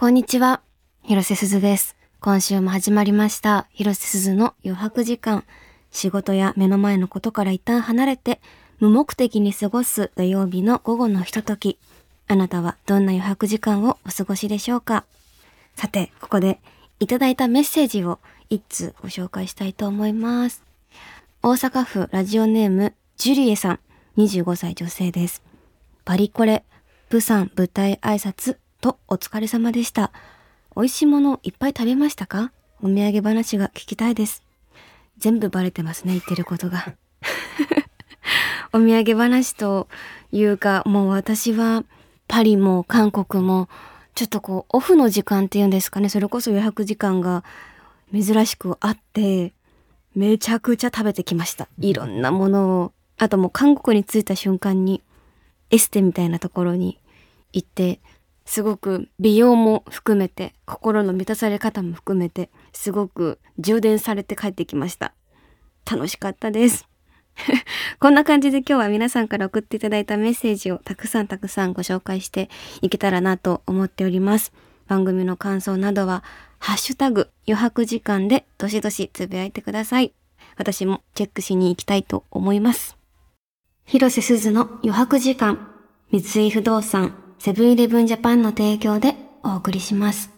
こんにちは。広瀬すずです。今週も始まりました。広瀬すずの余白時間。仕事や目の前のことから一旦離れて、無目的に過ごす土曜日の午後のひととき。あなたはどんな余白時間をお過ごしでしょうか？さて、ここでいただいたメッセージを一通ご紹介したいと思います。大阪府ラジオネームジュリエさん、25歳女性です。バリコレ、プサン舞台挨拶とお疲れ様でした。美味しいものいっぱい食べましたか？お土産話が聞きたいです。全部バレてますね、言ってることが。お土産話というか、もう私はパリも韓国も、ちょっとこう、オフの時間っていうんですかね、それこそ予約時間が珍しくあって、めちゃくちゃ食べてきました。いろんなものを。あともう韓国に着いた瞬間に、エステみたいなところに行って、すごく美容も含めて、心の満たされ方も含めて、すごく充電されて帰ってきました。楽しかったです。こんな感じで今日は皆さんから送っていただいたメッセージをたくさんたくさんご紹介していけたらなと思っております。番組の感想などは、ハッシュタグ余白時間でどしどしつぶやいてください。私もチェックしに行きたいと思います。広瀬すずの余白時間、三井不動産、セブンイレブンジャパンの提供でお送りします。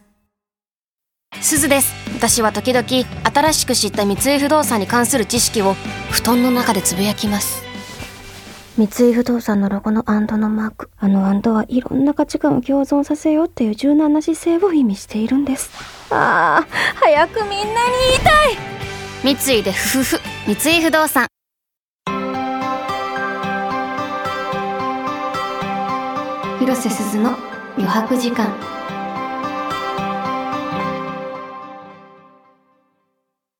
すずです。私は時々新しく知った三井不動産に関する知識を布団の中でつぶやきます。三井不動産のロゴのアンドのマーク。あのアンドはいろんな価値観を共存させようっていう柔軟な姿勢を意味しているんです。ああ、早くみんなに言いたい三井でふふふ。三井不動産。広瀬すずの余白時間。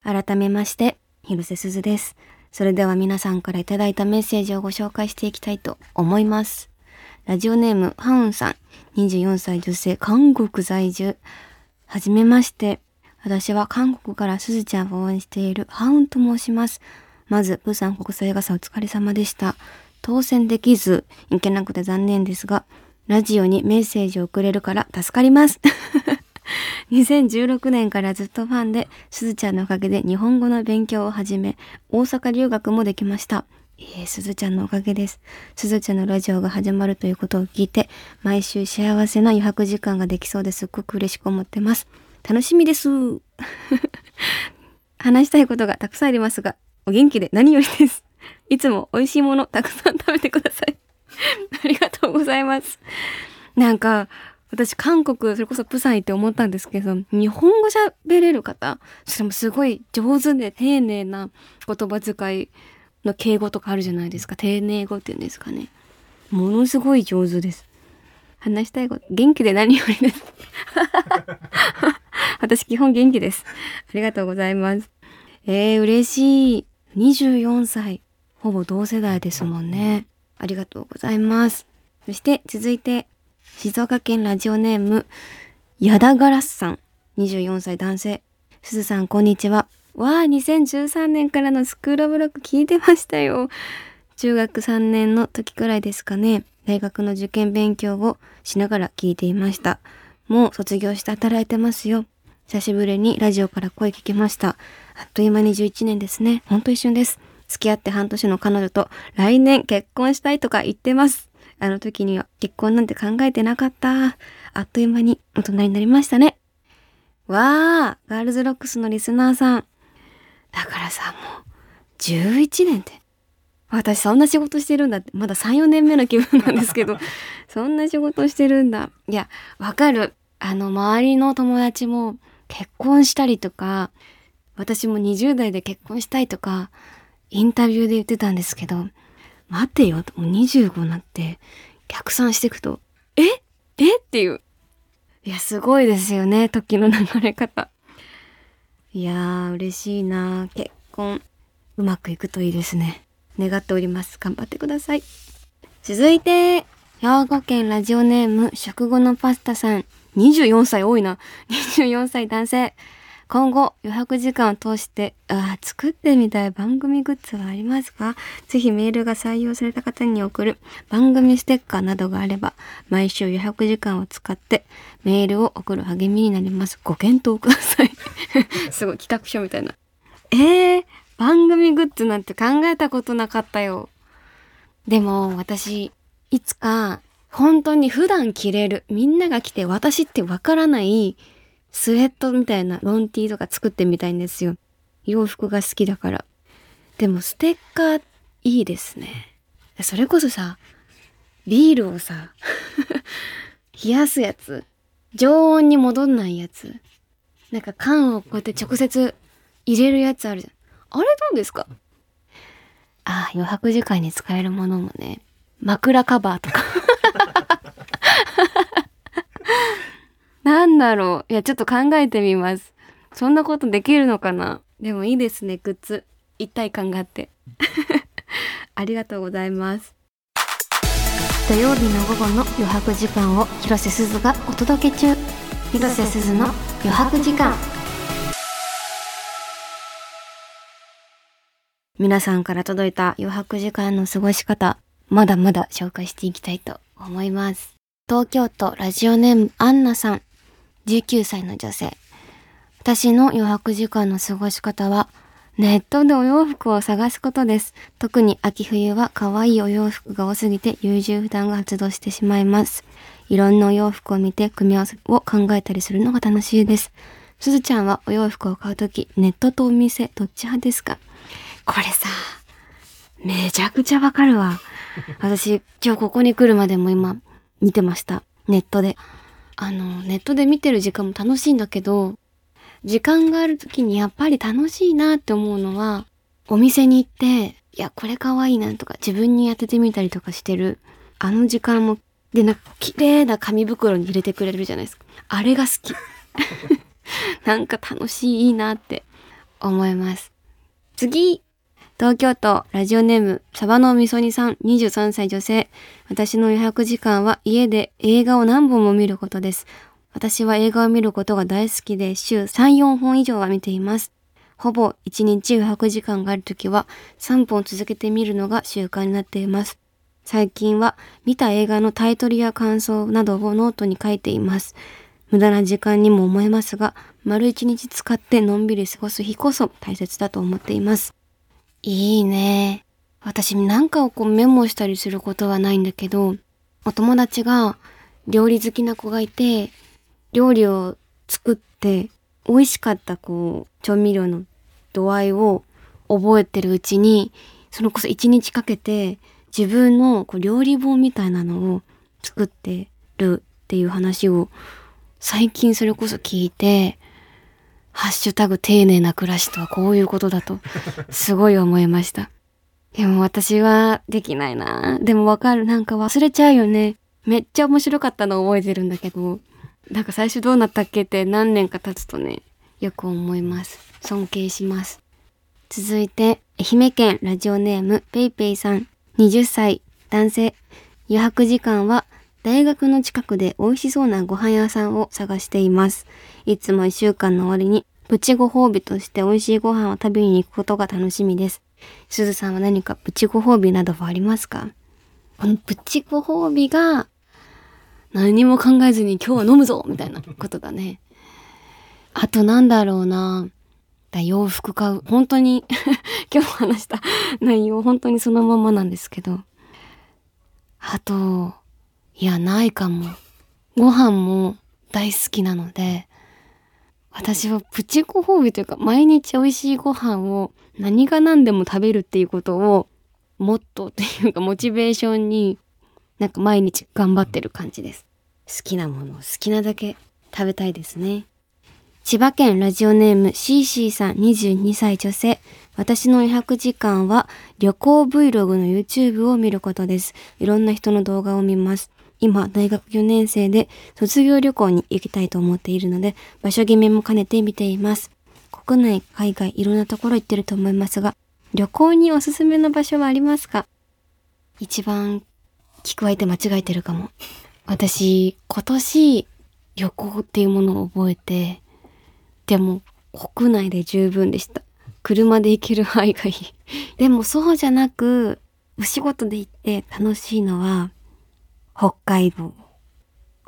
改めまして、広瀬すずです。それでは皆さんからいただいたメッセージをご紹介していきたいと思います。ラジオネーム、ハウンさん、24歳女性、韓国在住。はじめまして。私は韓国からすずちゃんを応援しているハウンと申します。まず、プサン国際映画祭お疲れ様でした。当選できず、行けなくて残念ですが、ラジオにメッセージを送れるから助かります。2016年からずっとファンで、すずちゃんのおかげで日本語の勉強を始め、大阪留学もできました。えー、すずちゃんのおかげです。すずちゃんのラジオが始まるということを聞いて、毎週幸せな余白時間ができそうですっごく嬉しく思ってます。楽しみです。話したいことがたくさんありますが、お元気で何よりです。いつも美味しいものたくさん食べてください。ありがとうございます。なんか、私、韓国、それこそプサン行って思ったんですけど、日本語喋れる方、それもすごい上手で丁寧な言葉遣いの敬語とかあるじゃないですか。丁寧語っていうんですかね。ものすごい上手です。話したいこと、元気で何よりです。私、基本元気です。ありがとうございます。えー、嬉しい。24歳。ほぼ同世代ですもんね。ありがとうございます。そして続いて、静岡県ラジオネーム、ヤダガラスさん。24歳男性。すずさん、こんにちは。わあ、2013年からのスクールブロック聞いてましたよ。中学3年の時くらいですかね。大学の受験勉強をしながら聞いていました。もう卒業して働いてますよ。久しぶりにラジオから声聞きました。あっという間に11年ですね。ほんと一瞬です。付き合って半年の彼女と来年結婚したいとか言ってます。あの時には結婚なんて考えてなかった。あっという間に大人になりましたね。わー、ガールズロックスのリスナーさん。だからさ、もう、11年って。私そんな仕事してるんだって、まだ3、4年目の気分なんですけど、そんな仕事してるんだ。いや、わかる。あの、周りの友達も結婚したりとか、私も20代で結婚したいとか、インタビューで言ってたんですけど、待てよ、もう25になって、逆算していくと、え？え？っていう。いや、すごいですよね、時の流れ方。いやー、嬉しいな結婚、うまくいくといいですね。願っております。頑張ってください。続いて、兵庫県ラジオネーム、食後のパスタさん。24歳多いな。24歳男性。今後余白時間を通してあ作ってみたい番組グッズはありますか？ぜひメールが採用された方に送る番組ステッカーなどがあれば毎週余白時間を使ってメールを送る励みになります。ご検討ください。すごい企画書みたいな。えー、番組グッズなんて考えたことなかったよ。でも私、いつか本当に普段着れる、みんなが着て私ってわからないスウェットみたいなロンティーとか作ってみたいんですよ。洋服が好きだから。でもステッカーいいですね。それこそさ、ビールをさ、冷やすやつ、常温に戻んないやつ、なんか缶をこうやって直接入れるやつあるじゃん。あれどうですか？ああ、余白時間に使えるものもね、枕カバーとかなんだろう。いや、ちょっと考えてみます。そんなことできるのかな？でもいいですね、グッズ。一体感があって。ありがとうございます。土曜日の午後の余白時間を広瀬すずがお届け中。広瀬すずの余白時間。皆さんから届いた余白時間の過ごし方、まだまだ紹介していきたいと思います。東京都ラジオネームアンナさん。19歳の女性。私の余白時間の過ごし方は、ネットでお洋服を探すことです。特に秋冬は可愛いお洋服が多すぎて優柔不断が発動してしまいます。いろんなお洋服を見て組み合わせを考えたりするのが楽しいです。すずちゃんはお洋服を買うとき、ネットとお店、どっち派ですか？これさ、めちゃくちゃわかるわ。私、今日ここに来るまでも今、見てました。ネットで。あの、ネットで見てる時間も楽しいんだけど、時間がある時にやっぱり楽しいなって思うのは、お店に行って、いや、これ可愛いなとか自分に当ててみたりとかしてる、あの時間も、で、なんか綺麗な紙袋に入れてくれるじゃないですか。あれが好き。なんか楽しい、いいなって思います。次東京都ラジオネームサバのみそにさん23歳女性。私の予約時間は家で映画を何本も見ることです。私は映画を見ることが大好きで週3、4本以上は見ています。ほぼ1日予約時間があるときは3本続けて見るのが習慣になっています。最近は見た映画のタイトルや感想などをノートに書いています。無駄な時間にも思えますが、丸一日使ってのんびり過ごす日こそ大切だと思っています。いいね。私なんかをこうメモしたりすることはないんだけど、お友達が料理好きな子がいて、料理を作って美味しかったこう調味料の度合いを覚えてるうちに、そのこそ一日かけて自分のこう料理本みたいなのを作ってるっていう話を最近それこそ聞いて、ハッシュタグ丁寧な暮らしとはこういうことだと、すごい思いました。でも私はできないなでもわかる。なんか忘れちゃうよね。めっちゃ面白かったの覚えてるんだけど、なんか最初どうなったっけって何年か経つとね、よく思います。尊敬します。続いて、愛媛県ラジオネームペイペイさん、20歳、男性。余白時間は大学の近くで美味しそうなご飯屋さんを探しています。いつも一週間の終わりにプチご褒美として美味しいご飯を食べに行くことが楽しみです。すずさんは何かプチご褒美などはありますか？このプチご褒美が何も考えずに今日は飲むぞみたいなことだね。あとなんだろうな。だ洋服買う。本当に 今日話した内容本当にそのままなんですけど。あと、いや、ないかも。ご飯も大好きなので、私はプチご褒美というか、毎日美味しいご飯を何が何でも食べるっていうことを、モットーっていうか、モチベーションに、なんか毎日頑張ってる感じです。好きなものを好きなだけ食べたいですね。千葉県ラジオネーム CC さん22歳女性。私の余白時間は旅行 Vlog の YouTube を見ることです。いろんな人の動画を見ます。今、大学4年生で卒業旅行に行きたいと思っているので、場所決めも兼ねて見ています。国内、海外、いろんなところ行ってると思いますが、旅行におすすめの場所はありますか？一番聞く相手間違えてるかも。私、今年旅行っていうものを覚えて、でも国内で十分でした。車で行ける範囲がいい。でもそうじゃなく、お仕事で行って楽しいのは、北海道。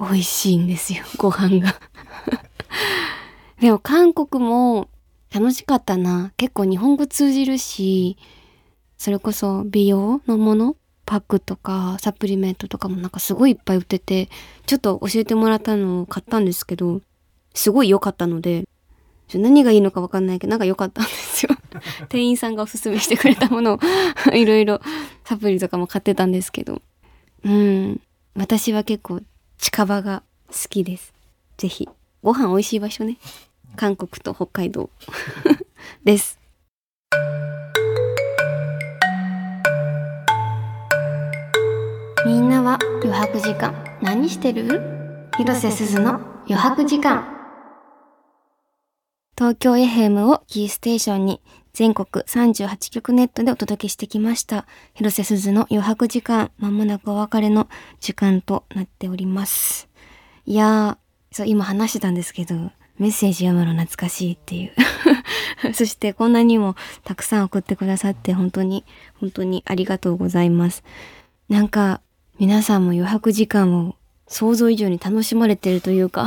美味しいんですよ、ご飯が。でも韓国も楽しかったな。結構日本語通じるし、それこそ美容のものパックとかサプリメントとかもなんかすごいいっぱい売ってて、ちょっと教えてもらったのを買ったんですけど、すごい良かったので、何がいいのかわかんないけど、なんか良かったんですよ。店員さんがおすすめしてくれたものを いろいろサプリとかも買ってたんですけど。うん。私は結構近場が好きです。ぜひ。ご飯美味しい場所ね。韓国と北海道 です。みんなは余白時間何してる？広瀬すずの余白時間東京 FM をキーステーションに全国38局ネットでお届けしてきました。広瀬すずの余白時間、まもなくお別れの時間となっております。いやー、そう、今話してたんですけど、メッセージ読むの懐かしいっていう。そしてこんなにもたくさん送ってくださって本当に、本当にありがとうございます。なんか、皆さんも余白時間を想像以上に楽しまれてるというか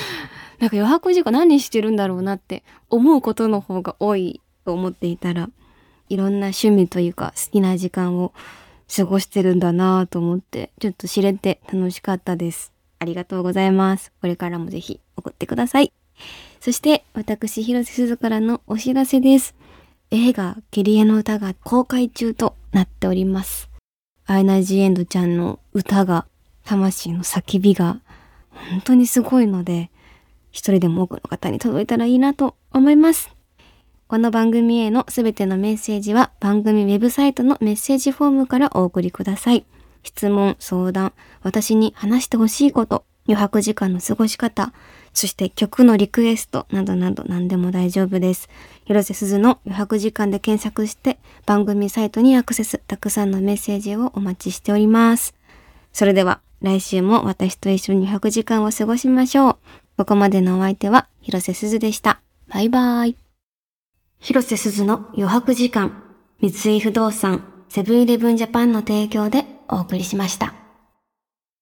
なんか余白時間何してるんだろうなって思うことの方が多いと思っていたら、いろんな趣味というか好きな時間を過ごしてるんだなぁと思って、ちょっと知れて楽しかったです。ありがとうございます。これからもぜひ送ってください。そして、私、広瀬すずからのお知らせです。映画、キリエの歌が公開中となっております。アイナ・ジ・エンドちゃんの歌が、魂の叫びが、本当にすごいので、一人でも多くの方に届いたらいいなと思います。この番組へのすべてのメッセージは番組ウェブサイトのメッセージフォームからお送りください。質問、相談、私に話してほしいこと、余白時間の過ごし方、そして曲のリクエストなどなど何でも大丈夫です。広瀬すずの余白時間で検索して番組サイトにアクセス、たくさんのメッセージをお待ちしております。それでは来週も私と一緒に余白時間を過ごしましょう。ここまでのお相手は広瀬すずでした。バイバーイ。広瀬すずの余白時間、三井不動産、セブンイレブンジャパンの提供でお送りしました。